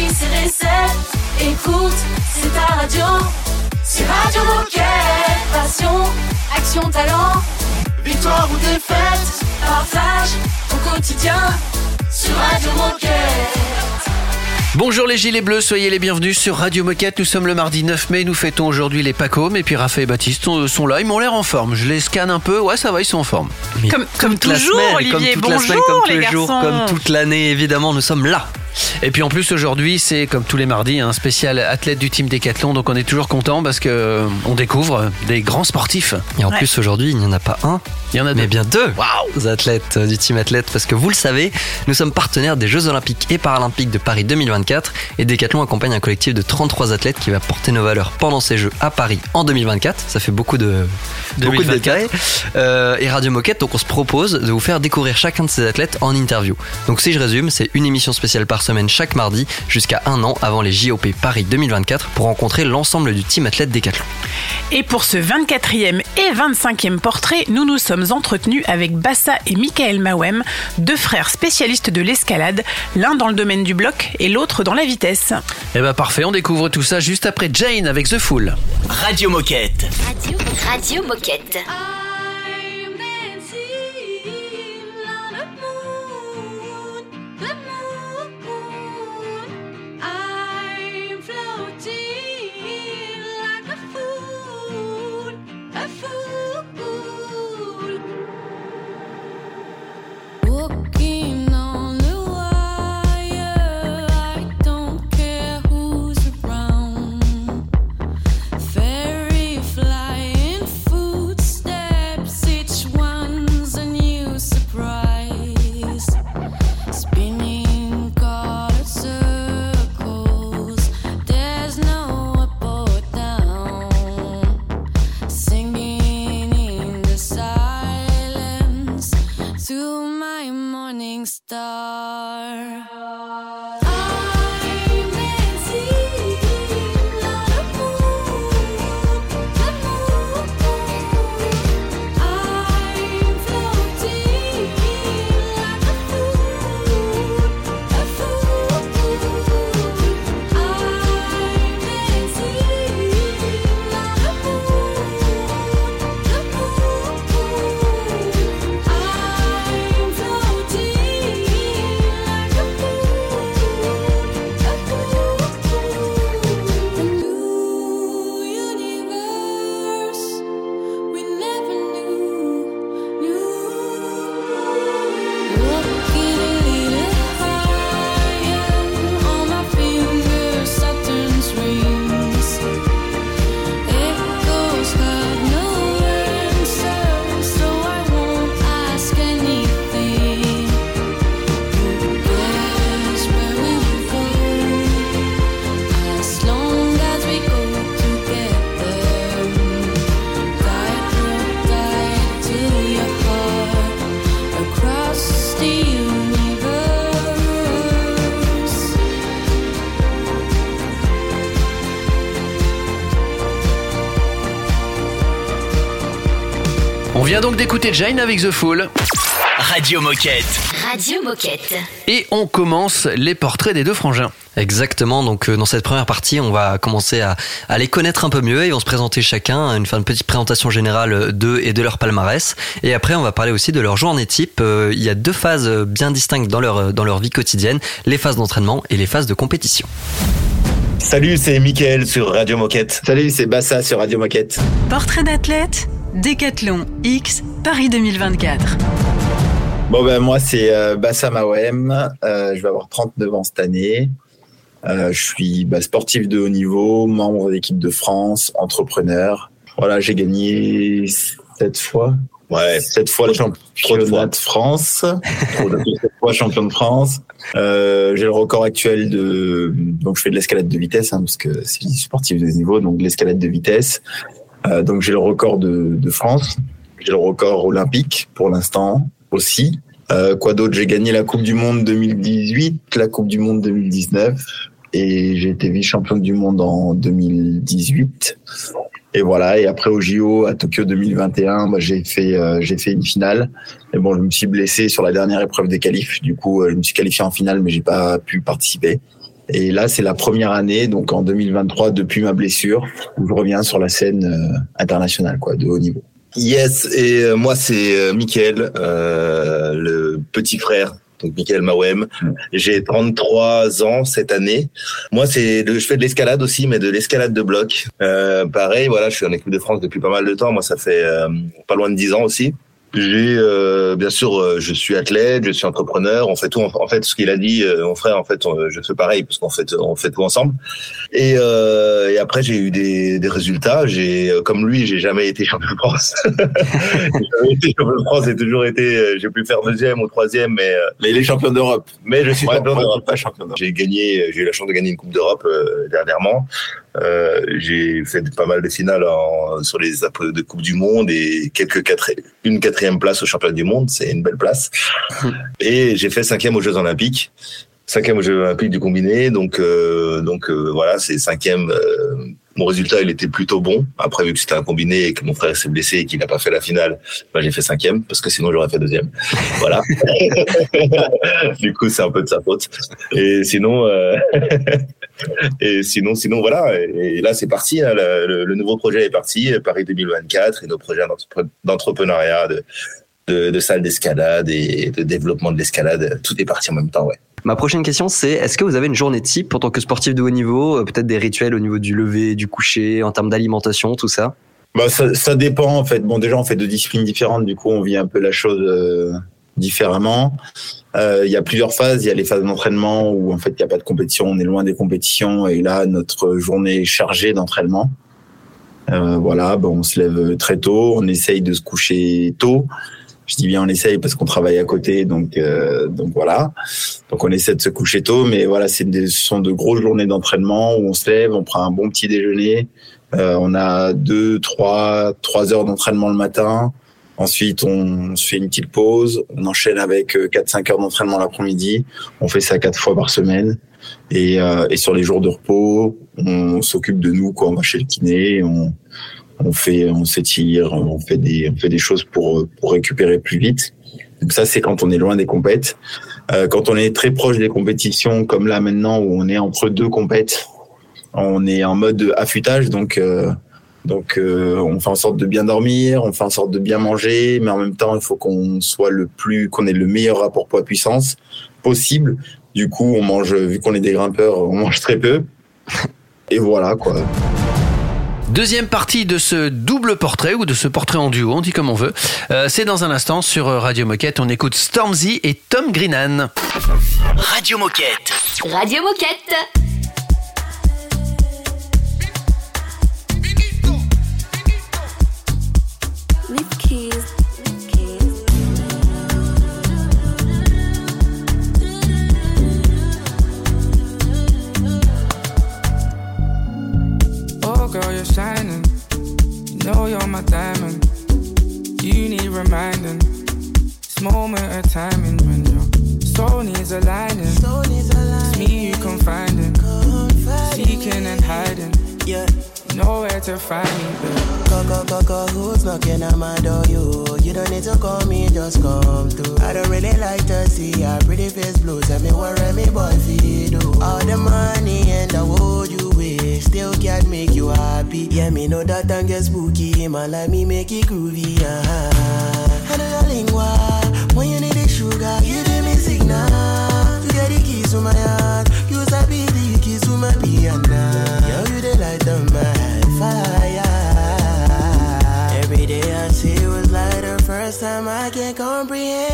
vie, c'est recette. Écoute, c'est ta radio. C'est Radio Moquette. Passion, action, talent. Victoire ou défaite, partage au quotidien sur Radio Moquette. Bonjour les gilets bleus, soyez les bienvenus sur Radio Moquette. Nous sommes le mardi 9 mai, nous fêtons aujourd'hui les Pacômes et puis Raphaël et Baptiste sont, sont là, ils m'ont l'air en forme. Je les scanne un peu, ouais ça va, ils sont en forme. Comme, comme toute la toujours, semaine, Olivier. comme toute la Bonjour, semaine, comme tous les les jours, garçons. comme toute l'année, évidemment, nous sommes là. Et puis en plus aujourd'hui c'est comme tous les mardis un spécial athlète du team Décathlon donc on est toujours content parce que euh, on découvre des grands sportifs. Et en Ouais. plus, aujourd'hui, il n'y en a pas un, Il y en a mais deux. bien deux athlètes euh, du team athlète. Parce que vous le savez, nous sommes partenaires des Jeux Olympiques et Paralympiques de Paris 2024. Et Decathlon accompagne un collectif de 33 athlètes qui va porter nos valeurs pendant ces Jeux à Paris en 2024. Ça fait beaucoup de, beaucoup de 2024. détails. Euh, et Radio Moquette, donc on se propose de vous faire découvrir chacun de ces athlètes en interview. Donc si je résume, c'est une émission spéciale par semaine chaque mardi jusqu'à un an avant les JOP Paris 2024 pour rencontrer l'ensemble du team athlète Decathlon. Et pour ce 24e et 25e portrait, nous nous sommes entretenus avec Bassa et Michael Mawem, deux frères spécialistes de l'escalade, l'un dans le domaine du bloc et l'autre dans la vitesse. Eh ben parfait, on découvre tout ça juste après Jane avec The Fool. Radio Moquette. Radio, Radio Moquette. On vient donc d'écouter Jane avec The Fool Radio Moquette. Radio Moquette. et on commence les portraits des deux frangins. Exactement, donc euh, dans cette première partie, on va commencer à, à les connaître un peu mieux. Ils vont se présenter chacun, une, faire une petite présentation générale d'eux et de leur palmarès. Et après, on va parler aussi de leur journée type. Euh, Il y a deux phases bien distinctes dans leur, euh, dans leur vie quotidienne, les phases d'entraînement et les phases de compétition. Salut, c'est Mickaël sur Radio Moquette. Salut, c'est Bassa sur Radio Moquette. Portrait d'athlète, Décathlon X, Paris 2024. Bon, ben moi, c'est euh, Bassa Mawem. Euh, je vais avoir 39 ans cette année. Euh, je suis bah, sportif de haut niveau, membre d'équipe de France, entrepreneur. Voilà, j'ai gagné sept fois. Ouais, sept fois le championnat de France. sept fois champion de France. Euh, j'ai le record actuel de. Donc, je fais de l'escalade de vitesse, hein, parce que c'est sportif de haut niveau, donc de l'escalade de vitesse. Euh, donc, j'ai le record de, de France. J'ai le record olympique pour l'instant aussi. Euh, quoi d'autre? J'ai gagné la Coupe du Monde 2018, la Coupe du Monde 2019 et j'ai été vice-champion du monde en 2018. Et voilà. Et après au JO à Tokyo 2021, moi j'ai fait euh, j'ai fait une finale. Et bon, je me suis blessé sur la dernière épreuve des qualifs. Du coup, euh, je me suis qualifié en finale, mais j'ai pas pu participer. Et là, c'est la première année, donc en 2023, depuis ma blessure, où je reviens sur la scène euh, internationale, quoi, de haut niveau. Yes, et euh, moi c'est euh, Mickaël, euh, le petit frère donc Michael Mawem. J'ai 33 ans cette année. Moi, c'est je fais de l'escalade aussi, mais de l'escalade de bloc. Euh, pareil, voilà, je suis en équipe de France depuis pas mal de temps. Moi, ça fait euh, pas loin de 10 ans aussi. J'ai euh, bien sûr, euh, je suis athlète, je suis entrepreneur. On fait tout. En fait, ce qu'il a dit, euh, mon frère, en fait, je fais pareil parce qu'en fait, on fait tout ensemble. Et, euh, et après, j'ai eu des, des résultats. J'ai, comme lui, j'ai jamais été champion de France. j'ai jamais été champion de France. J'ai toujours été. J'ai pu faire deuxième ou troisième, mais mais il est champion d'Europe. Mais je suis Ouais, champion d'Europe. pas champion d'Europe. J'ai gagné. J'ai eu la chance de gagner une Coupe d'Europe euh, dernièrement. Euh, j'ai fait pas mal de finales en, sur les apres de Coupe du Monde et quelques quatre, une quatrième place au championnat du monde, c'est une belle place. Et j'ai fait cinquième aux Jeux Olympiques, cinquième aux Jeux Olympiques du combiné, donc euh, donc euh, voilà, c'est cinquième. Mon résultat, il était plutôt bon. Après, vu que c'était un combiné et que mon frère s'est blessé et qu'il n'a pas fait la finale, bah, j'ai fait cinquième parce que sinon j'aurais fait deuxième. Voilà. du coup, c'est un peu de sa faute. Et sinon, euh, et sinon, sinon, voilà. Et, là, c'est parti. hein. le, nouveau projet est parti. Paris 2024 et nos projets d'entrepre- d'entrepreneuriat, de, de, de salles d'escalade et de développement de l'escalade. Tout est parti en même temps, ouais. Ma prochaine question, c'est est-ce que vous avez une journée type en tant que sportif de haut niveau euh, Peut-être des rituels au niveau du lever, du coucher, en termes d'alimentation, tout ça? Bah, ça, ça dépend en fait. Bon, déjà, on fait deux disciplines différentes, du coup, on vit un peu la chose euh, différemment. Euh, Il y a plusieurs phases. Il y a les phases d'entraînement où en fait il n'y a pas de compétition, on est loin des compétitions et là notre journée est chargée d'entraînement. Voilà, on se lève très tôt, on essaye de se coucher tôt. Je dis bien on essaye parce qu'on travaille à côté, donc euh, donc voilà. Donc on essaie de se coucher tôt, mais voilà, c'est ce sont de grosses journées d'entraînement où on se lève, on prend un bon petit déjeuner. Euh, on a deux, trois, trois heures d'entraînement le matin. Ensuite, on se fait une petite pause. On enchaîne avec euh, quatre, cinq heures d'entraînement l'après-midi. On fait ça quatre fois par semaine. Et, euh, et sur les jours de repos, on s'occupe de nous. Quoi. On va chez le kiné, on, on fait, on s'étire, on fait des, on fait des choses pour pour récupérer plus vite. Donc ça, c'est quand on est loin des compètes. Euh, quand on est très proche des compétitions, comme là maintenant où on est entre deux compètes, on est en mode affûtage, donc euh, donc euh, on fait en sorte de bien dormir, on fait en sorte de bien manger, mais en même temps il faut qu'on soit le plus, qu'on ait le meilleur rapport poids-puissance possible. Du coup, on mange, vu qu'on est des grimpeurs, on mange très peu. Et voilà quoi. Deuxième partie de ce double portrait ou de ce portrait en duo, on dit comme on veut. Euh, c'est dans un instant sur Radio Moquette. On écoute Stormzy et Tom Greenan. Radio Moquette. Radio Moquette. Girl, you're shining. You know you're my diamond. You need reminding. This moment of timing when your soul needs aligning. It's me you confiding. Seeking and hiding. Yeah. Nowhere to find me, go, go, who's knocking at my door? You, you don't need to call me, just come through. I don't really like to see your pretty face blue. Tell me what boy feel do. All the money and the world you wish still can't make you happy. Yeah, me know that and get spooky, man. Let me make it groovy. Uh-huh. Know your lingua when you need the sugar, you give me signal. You get the keys to my heart. You sabi the keys to my piano. Like the first time I can comprehend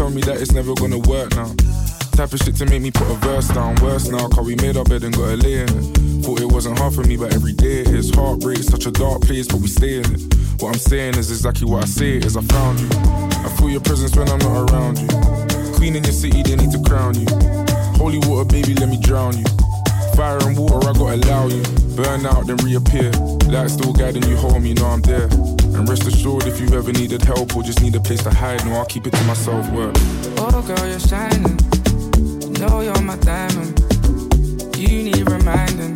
tell me that it's never gonna work now? Type of shit to make me put a verse down. Worse now, cause we made our bed and got a lay in it. Thought it wasn't hard for me, but every day it is. Heartbreak, such a dark place, but we stay in it. What I'm saying is exactly what I say is I found you. I feel your presence when I'm not around you. Queen in your city, they need to crown you. Holy water, baby, let me drown you. Fire and water, I gotta allow you. Burn out, then reappear. Light still guiding you home, you know I'm there. And rest assured, if you ever needed help or just need a place to hide, no, I'll keep it to myself. Work. Oh, girl, you're shining. Know you're my diamond. You need reminding.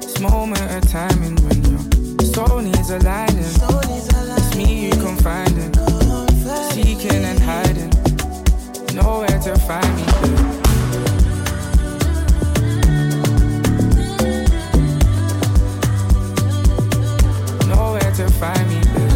This moment of timing when your soul needs aligning. It's me you confiding. Seeking and hiding. Nowhere to find me. To find me.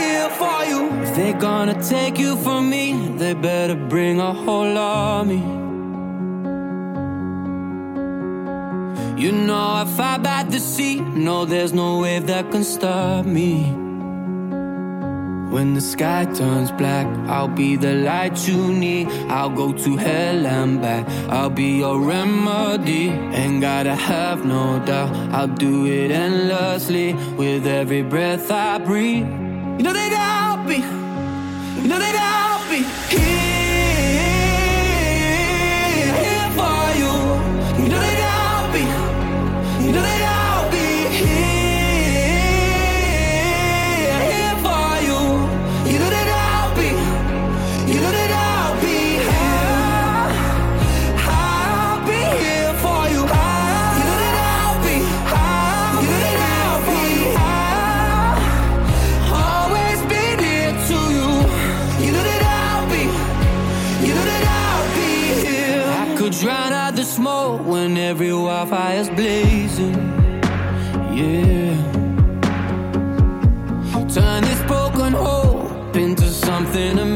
Here for you. If they're gonna take you from me, they better bring a whole army. You know if I by the sea. No, there's no wave that can stop me. The sky turns black, I'll be the light you need. I'll go to hell and back. I'll be your remedy. Ain't gotta have no doubt. I'll do it endlessly with every breath I breathe. You know that I'll be. You know that I'll be here, every wildfire's blazing. Yeah. Turn this broken hope into something amazing.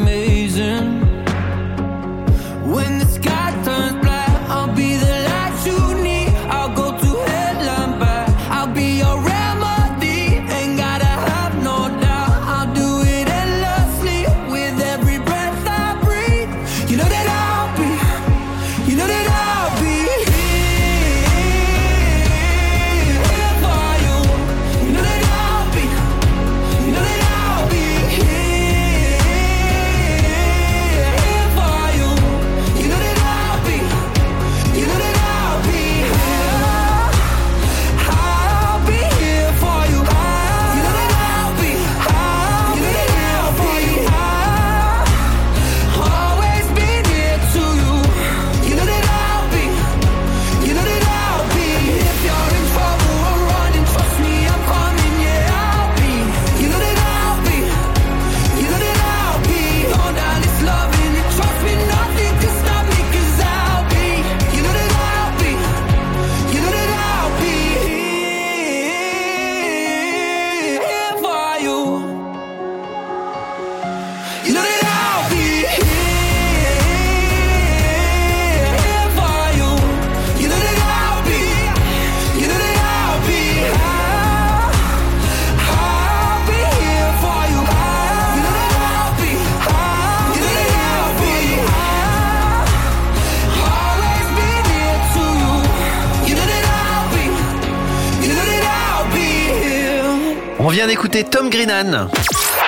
Vient d'écouter Tom Greenan.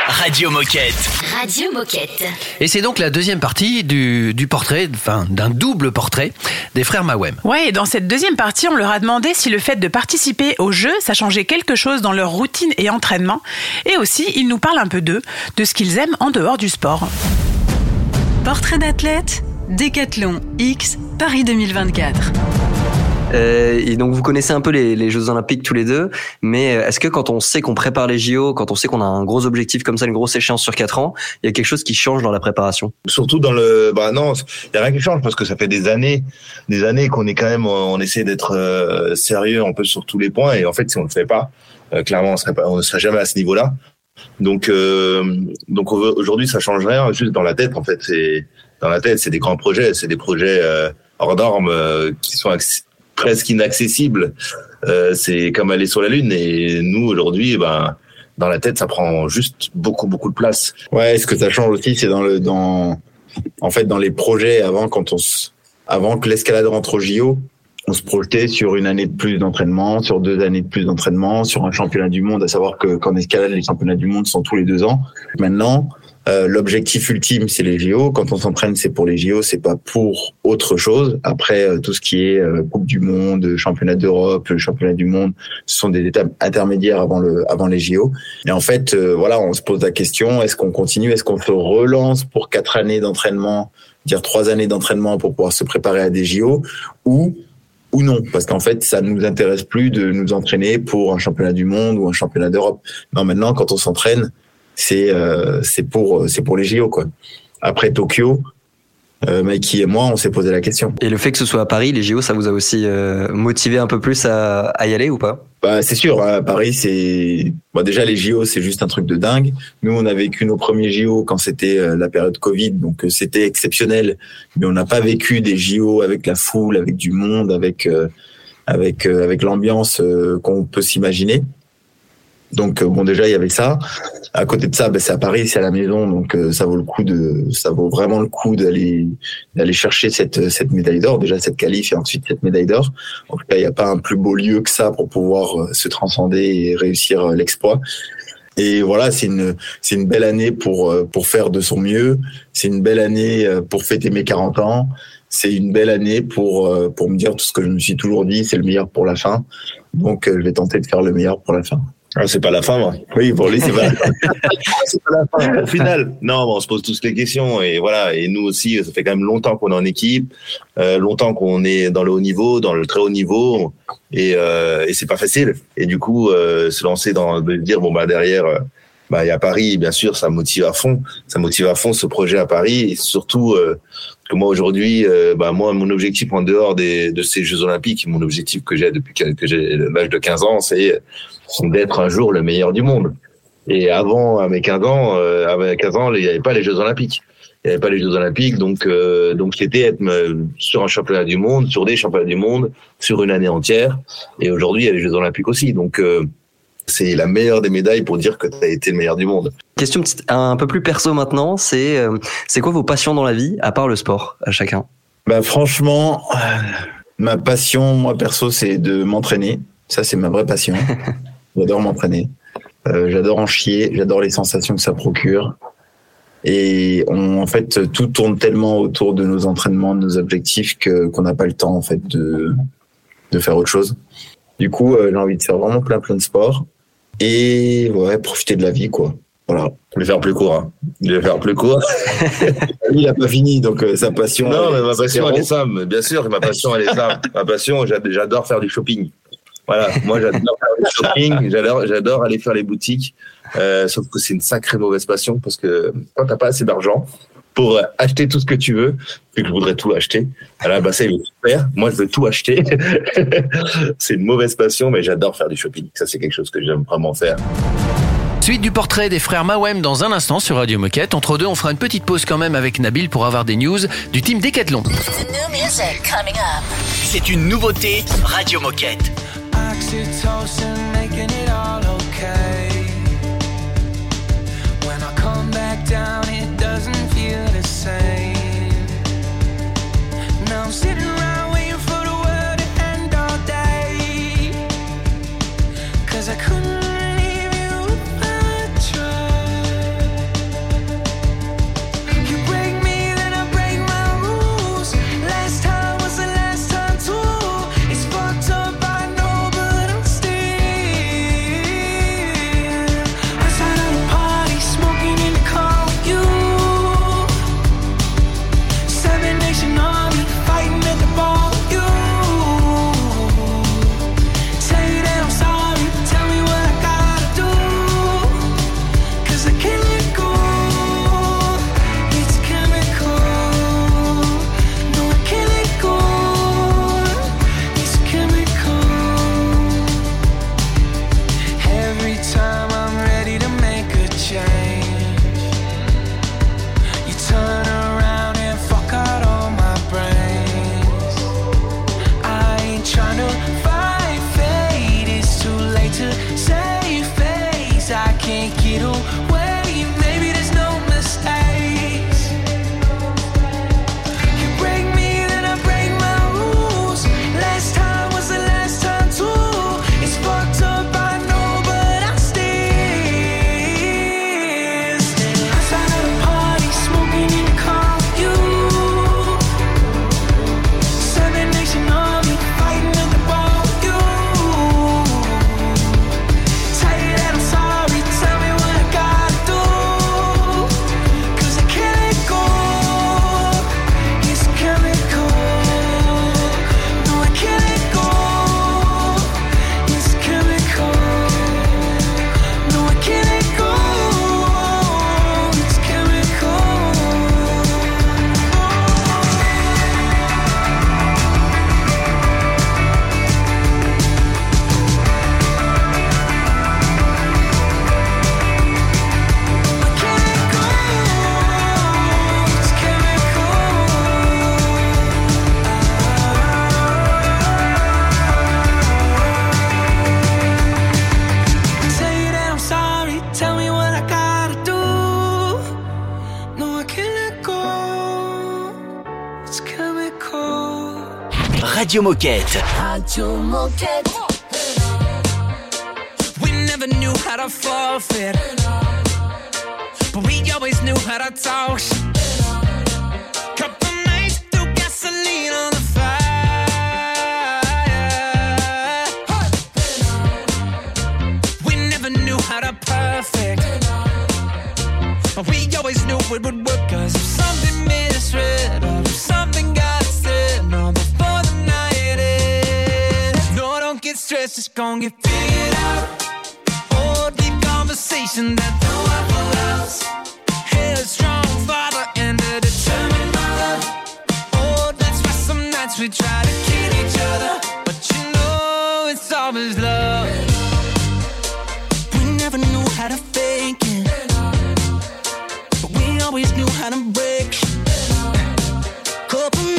Radio Moquette. Radio Moquette. Et c'est donc la deuxième partie du, du portrait, enfin d'un double portrait des frères Mawem. Ouais, et dans cette deuxième partie, on leur a demandé si le fait de participer au jeu, ça changeait quelque chose dans leur routine et entraînement. Et aussi, ils nous parlent un peu d'eux, de ce qu'ils aiment en dehors du sport. Portrait d'athlète, Décathlon X, Paris 2024. Euh, et donc vous connaissez un peu les, les, Jeux Olympiques tous les deux, mais euh, est-ce que quand on sait qu'on prépare les JO, quand on sait qu'on a un gros objectif comme ça, une grosse échéance sur quatre ans, il y a quelque chose qui change dans la préparation? Surtout dans le, bah non, il y a rien qui change parce que ça fait des années, des années qu'on est quand même, on essaie d'être euh, sérieux un peu sur tous les points et en fait si on le fait pas, euh, clairement on serait pas, on serait jamais à ce niveau-là. Donc donc aujourd'hui ça change rien, juste dans la tête en fait, c'est dans la tête, c'est des grands projets, c'est des projets hors normes qui sont presque inaccessible. Euh, c'est comme aller sur la lune. Et nous aujourd'hui, ben dans la tête, ça prend juste beaucoup beaucoup de place. Ouais, ce que ça change aussi, c'est dans le dans en fait dans les projets avant quand on avant que l'escalade rentre au JO, on se projetait sur une année de plus d'entraînement, sur deux années de plus d'entraînement, sur un championnat du monde, à savoir que qu'en escalade, les championnats du monde sont tous les deux ans. Maintenant, euh, l'objectif ultime, c'est les JO. Quand on s'entraîne, c'est pour les JO, c'est pas pour autre chose. Après, euh, tout ce qui est euh, Coupe du Monde, Championnat d'Europe, Championnat du Monde, ce sont des étapes intermédiaires avant le avant les JO. Et en fait, voilà, on se pose la question est-ce qu'on continue? Est-ce qu'on se relance pour quatre années d'entraînement, dire trois années d'entraînement pour pouvoir se préparer à des JO, ou ou non, parce qu'en fait, ça ne nous intéresse plus de nous entraîner pour un championnat du monde ou un championnat d'Europe. Non, maintenant, quand on s'entraîne, c'est euh, c'est pour c'est pour les JO quoi. Après Tokyo, euh, Mikey et moi, on s'est posé la question. Et le fait que ce soit à Paris, les JO, ça vous a aussi euh, motivé un peu plus à, à y aller ou pas? Bah, c'est sûr, à Paris, c'est bon, déjà les JO, c'est juste un truc de dingue. Nous, on a vécu nos premiers JO quand c'était euh, la période Covid, donc euh, c'était exceptionnel. Mais on n'a pas vécu des JO avec la foule, avec du monde, avec avec avec l'ambiance qu'on peut s'imaginer. Donc bon déjà il y avait ça. À côté de ça, ben, c'est à Paris, c'est à la maison, donc euh, ça vaut le coup de, ça vaut vraiment le coup d'aller d'aller chercher cette cette médaille d'or, déjà cette qualif et ensuite cette médaille d'or. En tout cas, il n'y a pas un plus beau lieu que ça pour pouvoir euh, se transcender et réussir euh, l'exploit. Et voilà, c'est une c'est une belle année pour pour faire de son mieux. C'est une belle année pour fêter mes 40 ans. C'est une belle année pour pour me dire tout ce que je me suis toujours dit, c'est le meilleur pour la fin. Donc je vais tenter de faire le meilleur pour la fin. Ah, c'est pas la fin, moi. Oui, pour lui, c'est pas, pas la fin. Au final, non, on se pose tous les questions et voilà. Et nous aussi, ça fait quand même longtemps qu'on est en équipe, euh, longtemps qu'on est dans le haut niveau, dans le très haut niveau, et, euh, et c'est pas facile. Et du coup, euh, se lancer dans de dire bon bah derrière, euh, bah il y a Paris, bien sûr, ça motive à fond, ça motive à fond ce projet à Paris et surtout euh, que moi aujourd'hui, euh, bah moi mon objectif en dehors des, de ces Jeux Olympiques, mon objectif que j'ai depuis que j'ai l'âge de 15 ans, c'est d'être un jour le meilleur du monde. Et avant, à mes 15 ans, euh, à mes 15 ans, il n'y avait pas les Jeux Olympiques. Il n'y avait pas les Jeux Olympiques, donc euh, donc c'était être euh, sur un championnat du monde, sur des championnats du monde, sur une année entière. Et aujourd'hui, il y a les Jeux Olympiques aussi. Donc euh, c'est la meilleure des médailles pour dire que tu as été le meilleur du monde. Question un peu plus perso maintenant, c'est euh, c'est quoi vos passions dans la vie à part le sport à chacun? Bah franchement, ma passion moi perso c'est de m'entraîner. Ça c'est ma vraie passion. J'adore m'entraîner. Euh, j'adore en chier, j'adore les sensations que ça procure. Et on, en fait, tout tourne tellement autour de nos entraînements, de nos objectifs, que qu'on n'a pas le temps en fait de de faire autre chose. Du coup, euh, j'ai envie de faire vraiment plein plein de sports et ouais, profiter de la vie quoi. Voilà. Je vais faire plus court. Hein. Je vais faire plus court. Lui, il a pas fini, donc euh, sa passion. Non, mais ma passion, elle est simple. Bien sûr, ma passion, elle est simple. ma passion, j'adore faire du shopping. Voilà, moi j'adore faire du shopping, j'adore, j'adore aller faire les boutiques. Euh, sauf que c'est une sacrée mauvaise passion parce que quand t'as pas assez d'argent pour acheter tout ce que tu veux, puis que je voudrais tout acheter, alors bah c'est super. Moi je veux tout acheter. c'est une mauvaise passion, mais j'adore faire du shopping. Ça c'est quelque chose que j'aime vraiment faire. Suite du portrait des frères Mawem dans un instant sur Radio Moquette. Entre deux, on fera une petite pause quand même avec Nabil pour avoir des news du team Decathlon. C'est une nouveauté Radio Moquette. oxytocin Radio Moquette. Radio Moquette. We never knew how to forfeit. But we always knew how to talk. Couple nights threw gasoline on the fire. We never knew how to perfect. But we always knew it would work. Cause if something stressed, it's gonna get figured out. Oh, deep conversation that no one else. Headstrong father and a determined mother. Oh, that's why some nights we try to kill each other. But you know it's always love. We never knew how to fake it. But we always knew how to break. Couple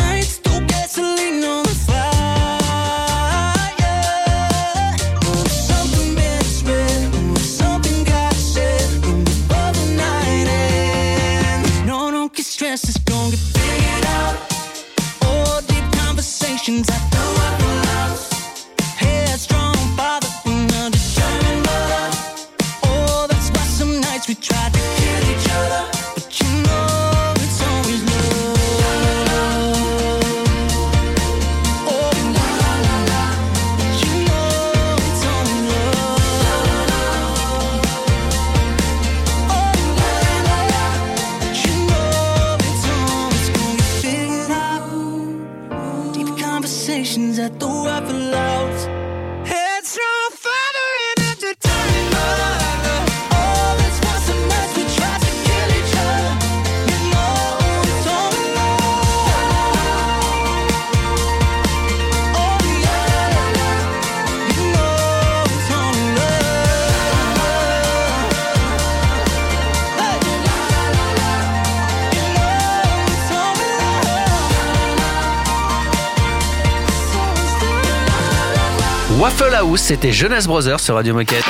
Waffle House, c'était Jonas Brothers sur Radio Moquette.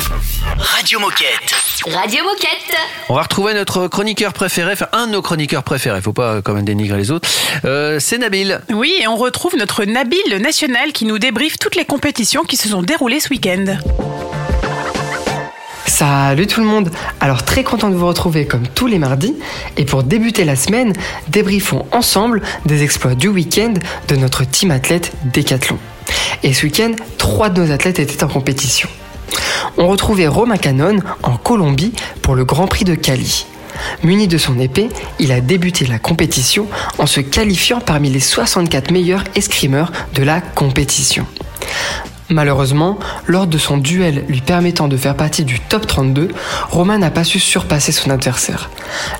Radio Moquette. Radio Moquette. On va retrouver notre chroniqueur préféré, enfin un de nos chroniqueurs préférés, faut pas quand même dénigrer les autres. Euh, c'est Nabil. Oui, et on retrouve notre Nabil national qui nous débriefe toutes les compétitions qui se sont déroulées ce week-end. Salut tout le monde Alors très content de vous retrouver comme tous les mardis et pour débuter la semaine, débriefons ensemble des exploits du week-end de notre team athlète Décathlon. Et ce week-end, trois de nos athlètes étaient en compétition. On retrouvait Romain Canon en Colombie pour le Grand Prix de Cali. Muni de son épée, il a débuté la compétition en se qualifiant parmi les 64 meilleurs escrimeurs de la compétition. Malheureusement, lors de son duel lui permettant de faire partie du top 32, Romain n'a pas su surpasser son adversaire.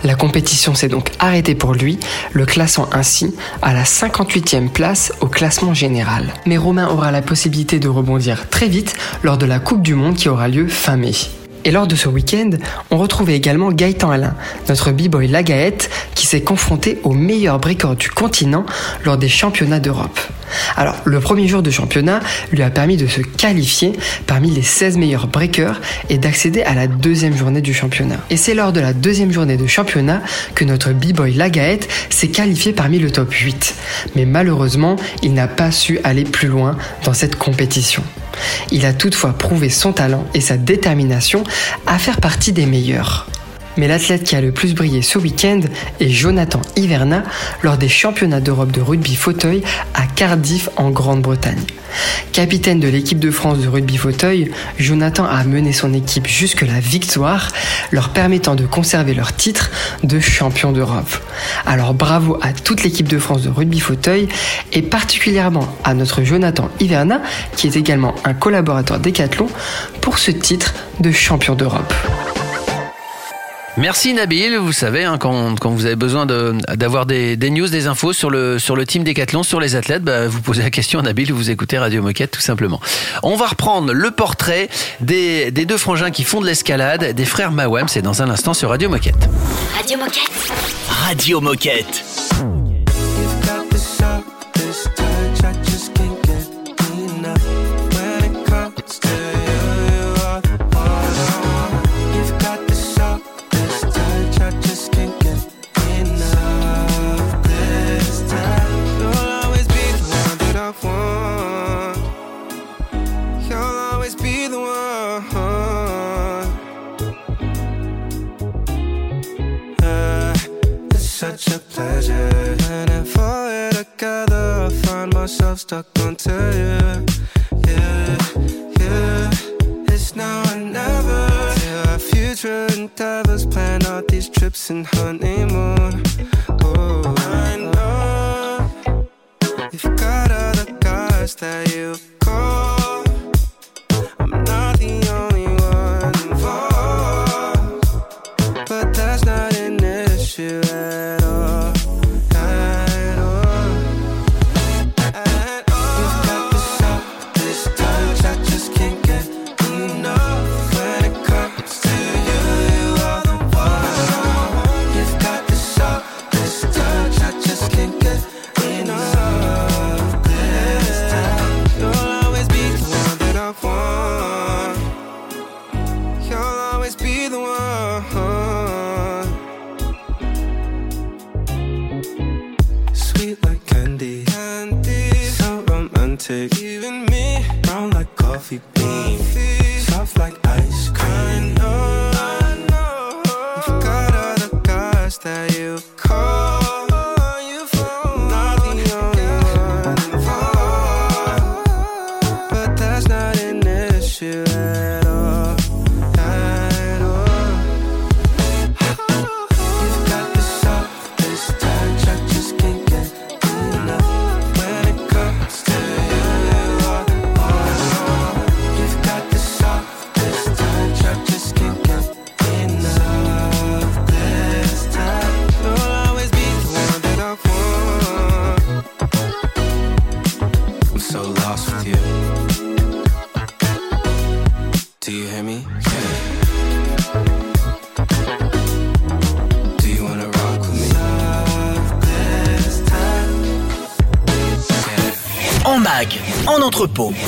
La compétition s'est donc arrêtée pour lui, le classant ainsi à la 58e place au classement général. Mais Romain aura la possibilité de rebondir très vite lors de la Coupe du Monde qui aura lieu fin mai. Et lors de ce week-end, on retrouvait également Gaëtan Alain, notre b-boy Lagaette, qui s'est confronté au meilleur breaker du continent lors des championnats d'Europe. Alors, le premier jour de championnat lui a permis de se qualifier parmi les 16 meilleurs breakers et d'accéder à la deuxième journée du championnat. Et c'est lors de la deuxième journée de championnat que notre b-boy Lagaette s'est qualifié parmi le top 8. Mais malheureusement, il n'a pas su aller plus loin dans cette compétition. Il a toutefois prouvé son talent et sa détermination à faire partie des meilleurs. Mais l'athlète qui a le plus brillé ce week-end est Jonathan Hiverna lors des championnats d'Europe de rugby fauteuil à Cardiff en Grande-Bretagne. Capitaine de l'équipe de France de rugby fauteuil, Jonathan a mené son équipe jusque la victoire, leur permettant de conserver leur titre de champion d'Europe. Alors bravo à toute l'équipe de France de rugby fauteuil et particulièrement à notre Jonathan Hiverna qui est également un collaborateur Decathlon pour ce titre de champion d'Europe. Merci Nabil, vous savez, hein, quand, quand, vous avez besoin d'avoir des, des, news, des infos sur le, sur le team Décathlon, sur les athlètes, bah, vous posez la question à Nabil ou vous écoutez Radio Moquette tout simplement. On va reprendre le portrait des, des deux frangins qui font de l'escalade, des frères Mawem, c'est dans un instant sur Radio Moquette. Radio Moquette. Radio Moquette. such a pleasure. And if I were together, I find myself stuck onto you. Yeah, yeah, it's now or never. Yeah, our future endeavors plan out these trips and honeymoon. Oh, I know you've got other guys that you call.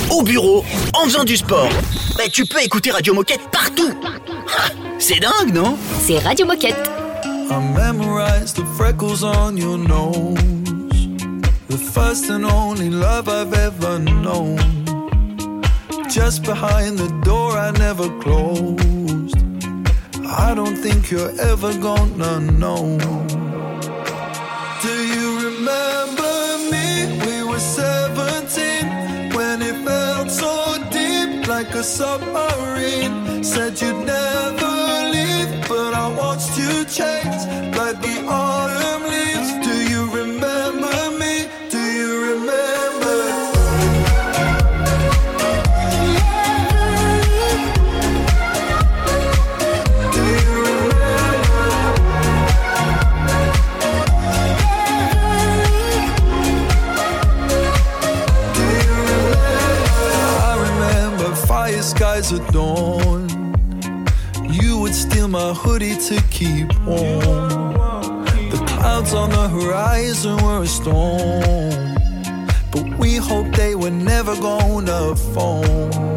au bureau, en faisant du sport. Mais tu peux écouter Radio Moquette partout. C'est dingue, non? C'est Radio Moquette. I memorized the freckles on your nose. The first and only love I've ever known. Just behind the door I never closed. I don't think you're ever gonna know. a submarine. Said you'd never leave, but I watched you change. a hoodie to keep warm. The clouds on the horizon were a storm, but we hoped they were never gonna fall.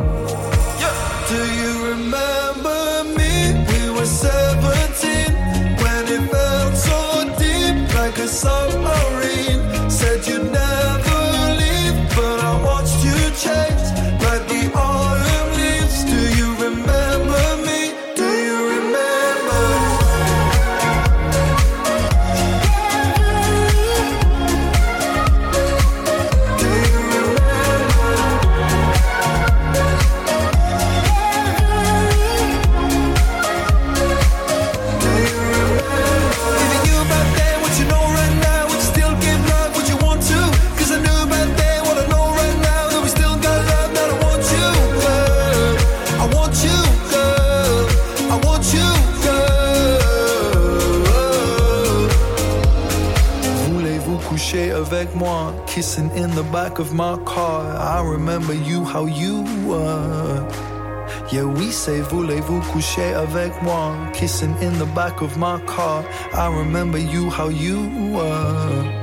kissing in the back of my car. I remember you, how you were. Yeah, we say voulez-vous coucher avec moi? Kissing in the back of my car. I remember you, how you were.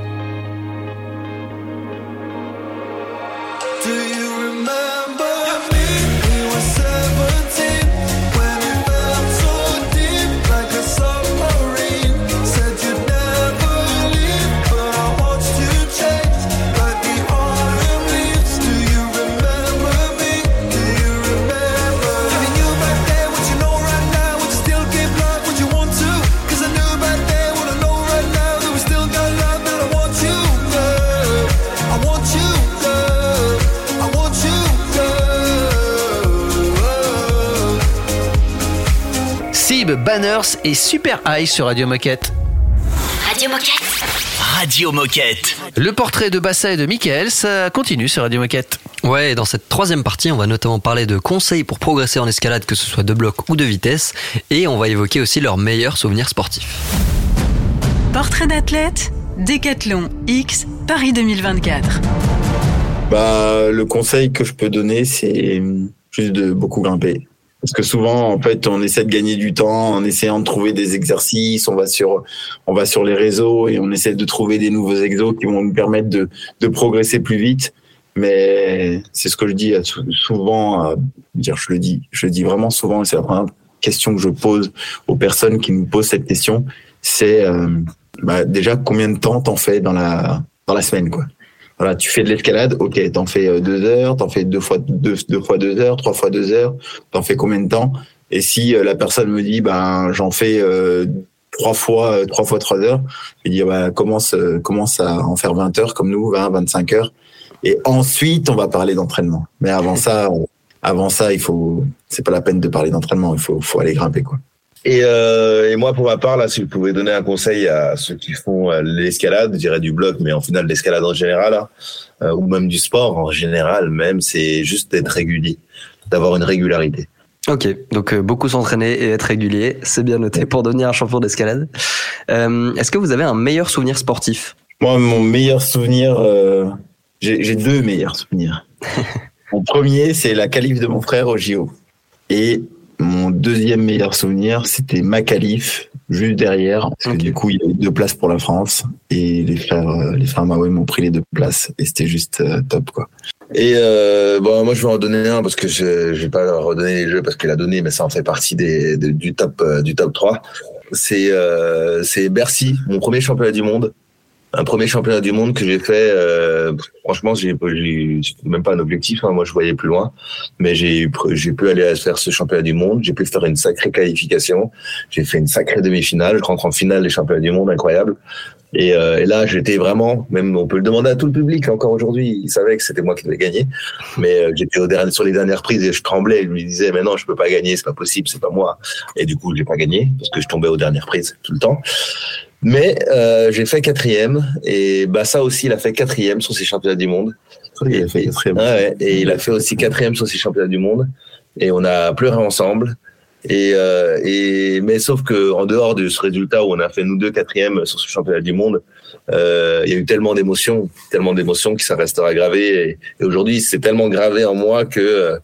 Tube Banners et Super High sur Radio Moquette. Radio Moquette. Radio Moquette. Le portrait de Bassa et de Michael, ça continue sur Radio Moquette. Ouais, et dans cette troisième partie, on va notamment parler de conseils pour progresser en escalade, que ce soit de bloc ou de vitesse, et on va évoquer aussi leurs meilleurs souvenirs sportifs. Portrait d'athlète, Décathlon X, Paris 2024. Bah, le conseil que je peux donner, c'est juste de beaucoup grimper. Parce que souvent, en fait, on essaie de gagner du temps en essayant de trouver des exercices. On va sur, on va sur les réseaux et on essaie de trouver des nouveaux exos qui vont nous permettre de, progresser plus vite. Mais c'est ce que je dis souvent. Dire, je le dis, je le dis vraiment souvent. Et c'est la première question que je pose aux personnes qui nous posent cette question. C'est euh, bah, déjà combien de temps t'en fais dans la dans la semaine, quoi? Voilà, tu fais de l'escalade, ok, t'en fais euh, deux heures, t'en fais deux fois deux, deux fois deux heures, trois fois deux heures, t'en fais combien de temps? Et si euh, la personne me dit, ben j'en fais euh, trois fois euh, trois fois trois heures, je dis bah commence commence à en faire 20 heures comme nous, 20 25 heures, et ensuite on va parler d'entraînement. Mais avant ça, avant ça, il faut, c'est pas la peine de parler d'entraînement, il faut faut aller grimper quoi. Et, euh, et moi, pour ma part, là, si vous pouvez donner un conseil à ceux qui font euh, l'escalade, je dirais du bloc, mais en final l'escalade en général, hein, euh, ou même du sport en général, même, c'est juste d'être régulier, d'avoir une régularité. Ok, donc euh, beaucoup s'entraîner et être régulier, c'est bien noté pour devenir un champion d'escalade. Euh, Est-ce que vous avez un meilleur souvenir sportif? Moi, mon meilleur souvenir, euh, j'ai j'ai deux meilleurs souvenirs. mon premier, c'est la qualif de mon frère au JO. Et mon deuxième meilleur souvenir, c'était ma qualif juste derrière, parce que du coup, il y a eu deux places pour la France et les frères, euh, les frères Maoué m'ont pris les deux places et c'était juste euh, top, quoi. Et euh, bon, moi, je vais en donner un parce que je, je vais pas redonner les jeux parce qu'il a donné, mais ça en fait partie des, du top euh, du top 3. C'est euh, c'est Bercy, mon premier championnat du monde. Un premier championnat du monde que j'ai fait. euh, franchement, j'ai même pas un objectif. hein, moi, je voyais plus loin, mais j'ai pu aller faire ce championnat du monde. J'ai pu faire une sacrée qualification. J'ai fait une sacrée demi-finale. Je rentre en finale des championnats du monde, incroyable. Et, euh, là, j'étais vraiment, même on peut le demander à tout le public encore aujourd'hui, il savait que c'était moi qui devais gagner, mais euh, j'étais au dernier, sur les dernières prises et je tremblais. Je lui disais, mais non, je peux pas gagner, c'est pas possible, c'est pas moi. Et du coup, j'ai pas gagné parce que je tombais aux dernières prises tout le temps. Mais euh, j'ai fait quatrième et bah ça aussi, il a fait quatrième sur ses championnats du monde. Il a fait quatrième. Ouais, ouais, et il a fait aussi quatrième sur ses championnats du monde et on a pleuré ensemble. Et, euh, et mais sauf que en dehors de ce résultat où on a fait nous deux quatrième sur ce championnat du monde, euh, il y a eu tellement d'émotions, tellement d'émotions que ça restera gravé. Et, et aujourd'hui, c'est tellement gravé en moi que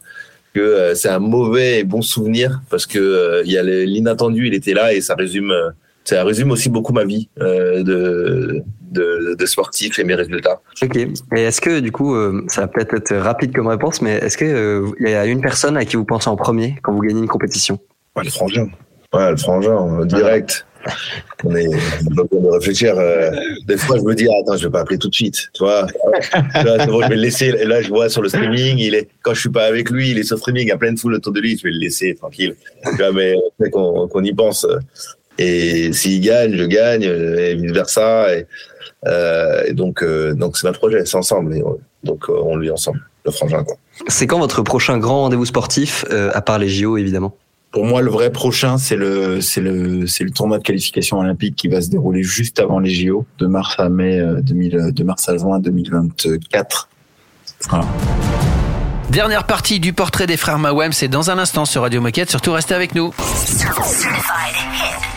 que euh, c'est un mauvais et bon souvenir parce que euh, il y a l'inattendu, il était là et ça résume euh, ça résume aussi beaucoup ma vie euh, de, de de sportif et mes résultats. Ok. Et est-ce que du coup, euh, ça va peut-être être rapide comme réponse, mais est-ce que euh, il y a une personne à qui vous pensez en premier quand vous gagnez une compétition? Ouais, le frangin. Ouais, le frangin, euh, direct. On est on est de réfléchir. des fois, je me dis, ah, attends, je vais pas appeler tout de suite. Tu vois, Tu vois, c'est bon, je vais le laisser. Et là, je vois sur le streaming, il est, quand je suis pas avec lui, il est sur streaming, il y a plein de foule autour de lui, je vais le laisser tranquille. Tu vois, mais fait qu'on qu'on y pense. Et s'il gagne, je gagne, et vice versa. Et, euh, et donc, euh, donc c'est notre projet, c'est ensemble. Et, euh, donc, euh, on le vit ensemble, le frangin. C'est quand votre prochain grand rendez-vous sportif, euh, à part les JO évidemment? Pour moi, le vrai prochain, c'est le, c'est le, c'est le tournoi de qualification olympique qui va se dérouler juste avant les JO, de mars à mai euh, 2000, de mars à juin 2024. Voilà. Dernière partie du portrait des frères Mawem, c'est dans un instant sur Radio Moquette. Surtout restez avec nous.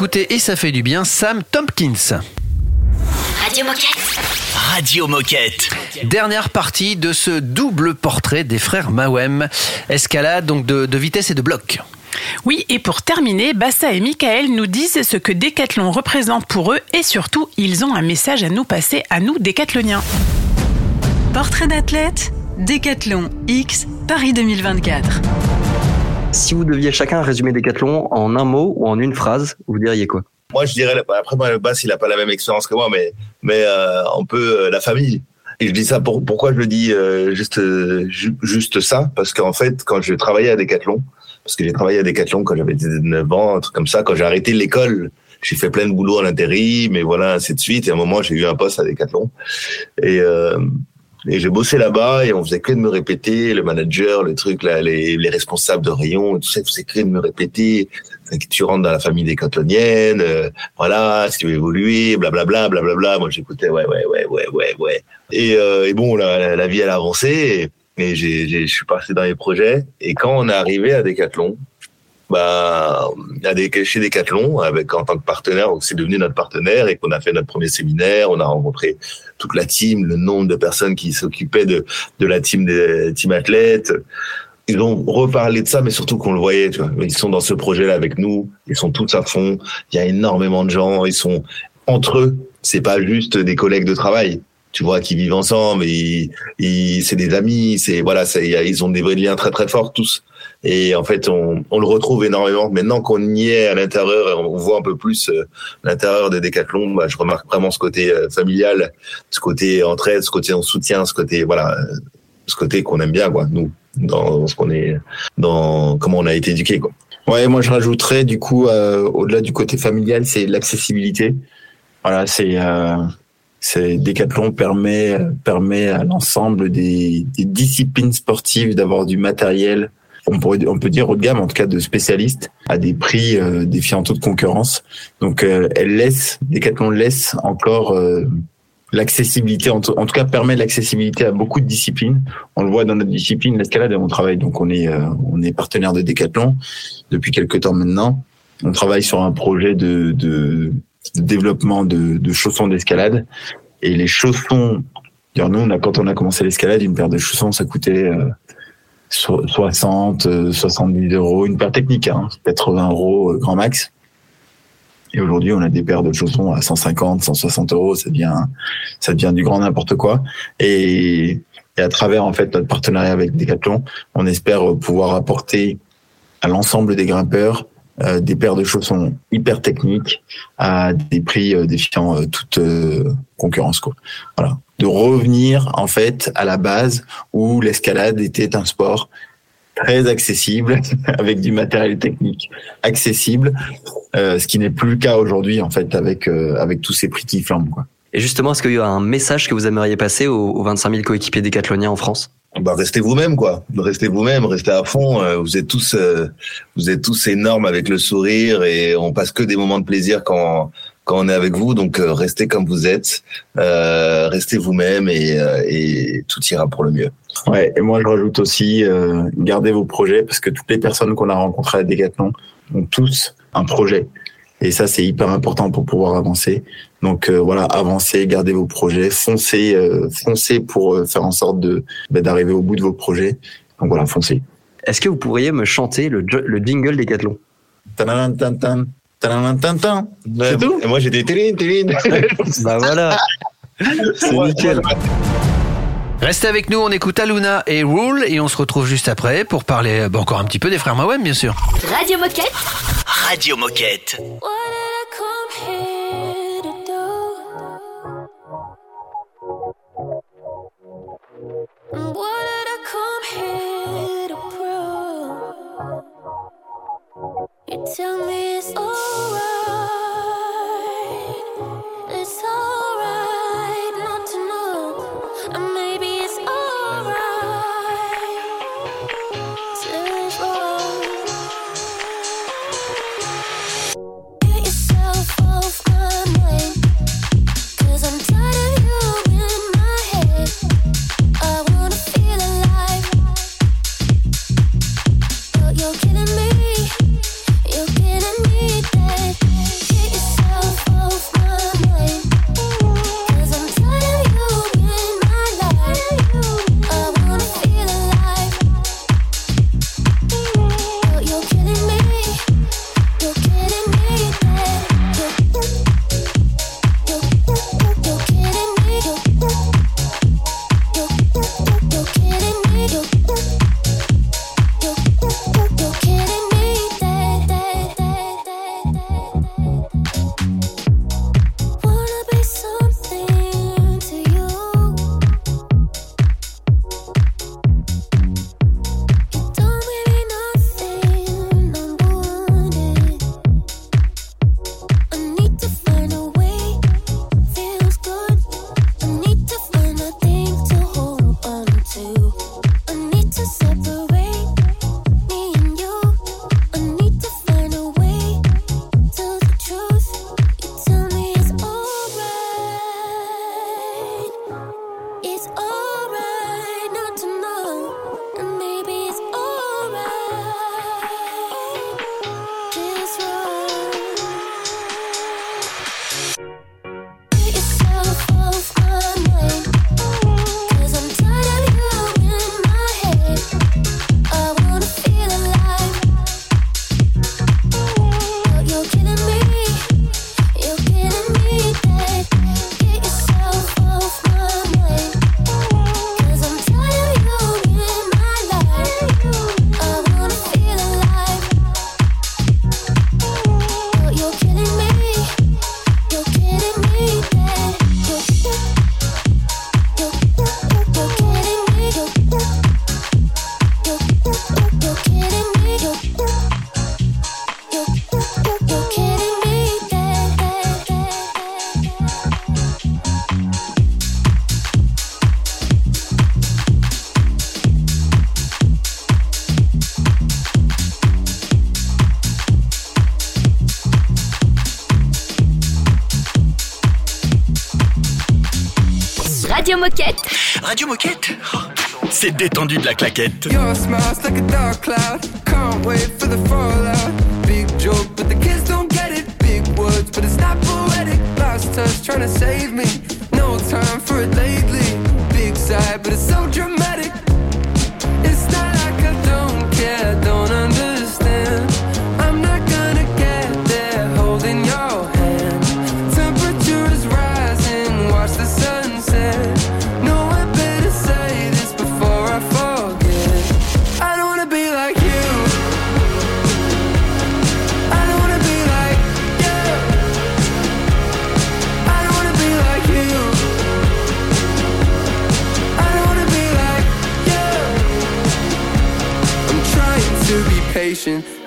D'écouter et ça fait du bien Sam Tompkins. Radio Moquette. Radio Moquette. Dernière partie de ce double portrait des frères Mawem. Escalade donc de, de vitesse et de bloc. Oui, et pour terminer, Bassa et Michael nous disent ce que Decathlon représente pour eux et surtout, ils ont un message à nous passer, à nous, décathloniens. Portrait d'athlète, Décathlon X Paris 2024. Si vous deviez chacun résumer Décathlon en un mot ou en une phrase, vous diriez quoi? Moi, je dirais, après, moi, le bass, il a pas la même expérience que moi, mais, mais euh, on peut, euh, la famille. Et je dis ça pour, pourquoi je le dis euh, juste, euh, ju- juste ça? Parce qu'en fait, quand je travaillais à Decathlon, parce que j'ai travaillé à Decathlon quand j'avais 19 ans, un truc comme ça, quand j'ai arrêté l'école, j'ai fait plein de boulot à l'intérim, mais voilà, ainsi de suite. Et à un moment, j'ai eu un poste à Decathlon. Et, euh, Et j'ai bossé là-bas et on faisait que de me répéter, le manager, le truc, là, les, les responsables de rayon, tout ça, ils faisaient que de me répéter tu rentres dans la famille des cotonniennes, euh, voilà, si tu veux évoluer, blablabla, blablabla. Moi, j'écoutais, ouais, ouais, ouais, ouais, ouais, ouais. Et, euh, et bon, la, la, vie, elle a avancé et, et j'ai- je suis passé dans les projets. Et quand on est arrivé à Decathlon, bah, à des, chez Decathlon, avec en tant que partenaire, donc c'est devenu notre partenaire et qu'on a fait notre premier séminaire, on a rencontré toute la team, le nombre de personnes qui s'occupaient de, de la team des team athlètes. Ils ont reparlé de ça, mais surtout qu'on le voyait, tu vois. Ils sont dans ce projet-là avec nous, ils sont tous à fond. Il y a énormément de gens, ils sont entre eux. C'est pas juste des collègues de travail, tu vois, qui vivent ensemble. Ils, ils, c'est des amis, c'est voilà, ils ont des vrais liens très très forts tous. Et en fait, on, on le retrouve énormément. Maintenant qu'on y est à l'intérieur, on voit un peu plus euh, l'intérieur de Decathlon. Bah, je remarque vraiment ce côté euh, familial, ce côté entraide, ce côté on soutient, ce côté voilà, euh, ce côté qu'on aime bien quoi. Nous, dans ce qu'on est, dans comment on a été éduqué quoi. Ouais, moi je rajouterais du coup, euh, au-delà du côté familial, c'est l'accessibilité. Voilà, c'est euh, c'est Decathlon permet permet à l'ensemble des, des disciplines sportives d'avoir du matériel. On pourrait on peut dire haut de gamme, en tout cas de spécialistes, à des prix euh, défiant toute concurrence. Donc euh, elle laisse Decathlon laisse encore euh, l'accessibilité, en, tout- cas permet l'accessibilité à beaucoup de disciplines. On le voit dans notre discipline, l'escalade, et on travaille. Donc on est euh, on est partenaire de Decathlon depuis quelques temps maintenant. On travaille sur un projet de, de, de développement de, de chaussons d'escalade. Et les chaussons, nous, on a, quand on a commencé l'escalade, une paire de chaussons, ça coûtait euh, so- 60, euh, 70 euros. Une paire technique, hein, 80 euros euh, grand max. Et aujourd'hui, on a des paires de chaussons à 150, 160 euros. Ça devient, ça devient du grand n'importe quoi. Et, et à travers, en fait, notre partenariat avec Decathlon, on espère pouvoir apporter à l'ensemble des grimpeurs euh, des paires de chaussons hyper techniques à des prix euh, défiant euh, toute euh, concurrence quoi. Voilà, de revenir en fait à la base où l'escalade était un sport très accessible avec du matériel technique accessible, euh, ce qui n'est plus le cas aujourd'hui en fait avec euh, avec tous ces prix qui flambent quoi. Et justement, est-ce qu'il y a un message que vous aimeriez passer aux, aux 25 000 coéquipiers décathloniens en France? Bah restez vous-même quoi. Restez vous-même, restez à fond. Euh, Vous êtes tous, euh, vous êtes tous énormes avec le sourire et on passe que des moments de plaisir quand quand on est avec vous. Donc euh, restez comme vous êtes, euh, restez vous-même et, euh, et tout ira pour le mieux. Ouais, et moi je rajoute aussi, euh, gardez vos projets parce que toutes les personnes qu'on a rencontrées à Decathlon ont tous un projet. Et ça, c'est hyper important pour pouvoir avancer. Donc euh, voilà, avancez, gardez vos projets, foncez, euh, foncez pour euh, faire en sorte de bah, d'arriver au bout de vos projets. Donc voilà, foncez. Est-ce que vous pourriez me chanter le, le jingle Décathlon C'est tout Et moi j'ai des télé, télé. Bah voilà, c'est nickel. Restez avec nous, on écoute Aluna et Rule et on se retrouve juste après pour parler bah, encore un petit peu des frères Mawem, bien sûr. Radio Moquette. Radio Moquette. What did I come here tell me it's alright. Moquette C'est détendu de la claquette. Your smile's like a dark cloud. Can't wait for the fallout. Big joke, but the kids don't get it. Big words, but it's not poetic. Last touch trying to save me. No time for it lately. Big side,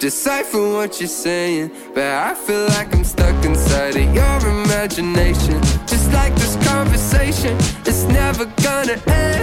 decipher what you're saying, but I feel like I'm stuck inside of your imagination. Just like this conversation, it's never gonna end.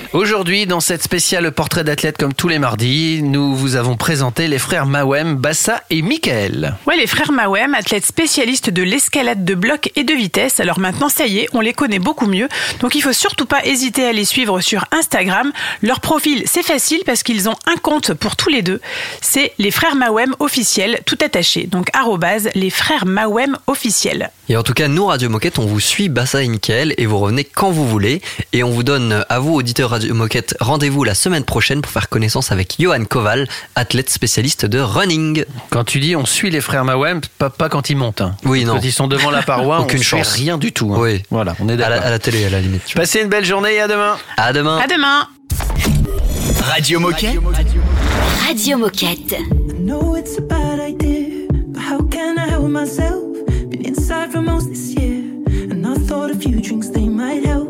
Aujourd'hui, dans cette spéciale portrait d'athlète comme tous les mardis, nous vous avons présenté les frères Mawem, Bassa et Michael. Ouais, les frères Mawem, athlètes spécialistes de l'escalade de bloc et de vitesse. Alors maintenant, ça y est, on les connaît beaucoup mieux. Donc il faut surtout pas hésiter à les suivre sur Instagram. Leur profil, c'est facile parce qu'ils ont un compte pour tous les deux. C'est les frères Mawem officiels, tout attaché. Donc arrobase les frères Mawem officiels. Et en tout cas, nous, Radio Moquette, on vous suit, Bassa et Mickaël, et vous revenez quand vous voulez. Et on vous donne, à vous, auditeurs Radio Moquette, rendez-vous la semaine prochaine pour faire connaissance avec Johan Koval, athlète spécialiste de running. Quand tu dis on suit les frères Mawem, pas, pas quand ils montent. hein. Oui, non. Quand ils sont devant la paroi, Aucune on chance. fait rien du tout. hein. Oui. Voilà, on est À d'accord. la, à la télé, à la limite. Passez une belle journée et à demain. À demain. À demain. Radio Moquette. Radio Moquette. know it's a bad idea, but how can I help myself? Been inside for most this year, and I thought a few drinks they might help.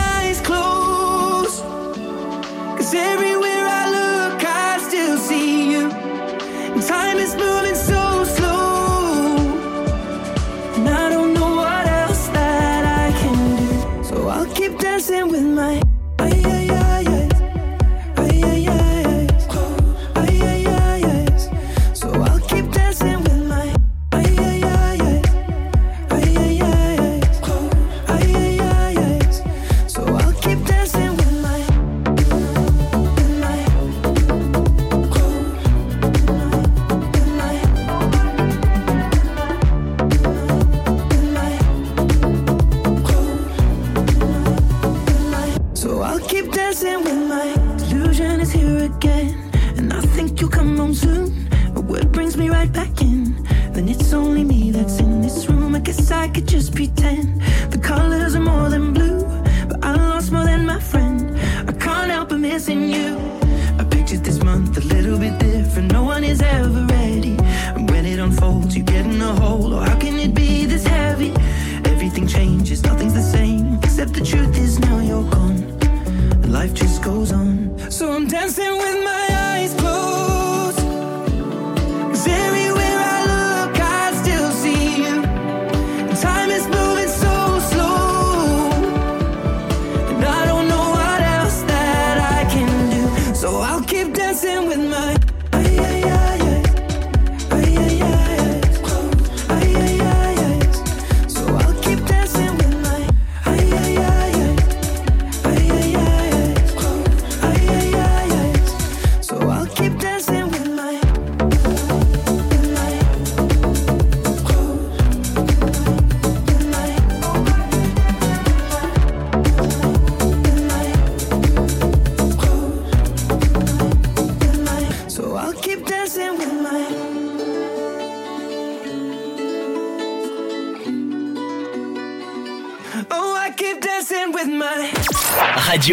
dancing with my. Dancing with my delusion is here again, and I think you'll come home soon. But what brings me right back in. then it's only me that's in this room. I guess I could just pretend the colors are more than blue, but I lost more than my friend. I can't help but missing you. I pictured this month a little bit different. No one is ever ready. And when it unfolds, you get in a hole. Or how can it be this heavy? Everything changes, nothing's the same. Except the truth is now you're gone. Life just goes on. So I'm dancing with my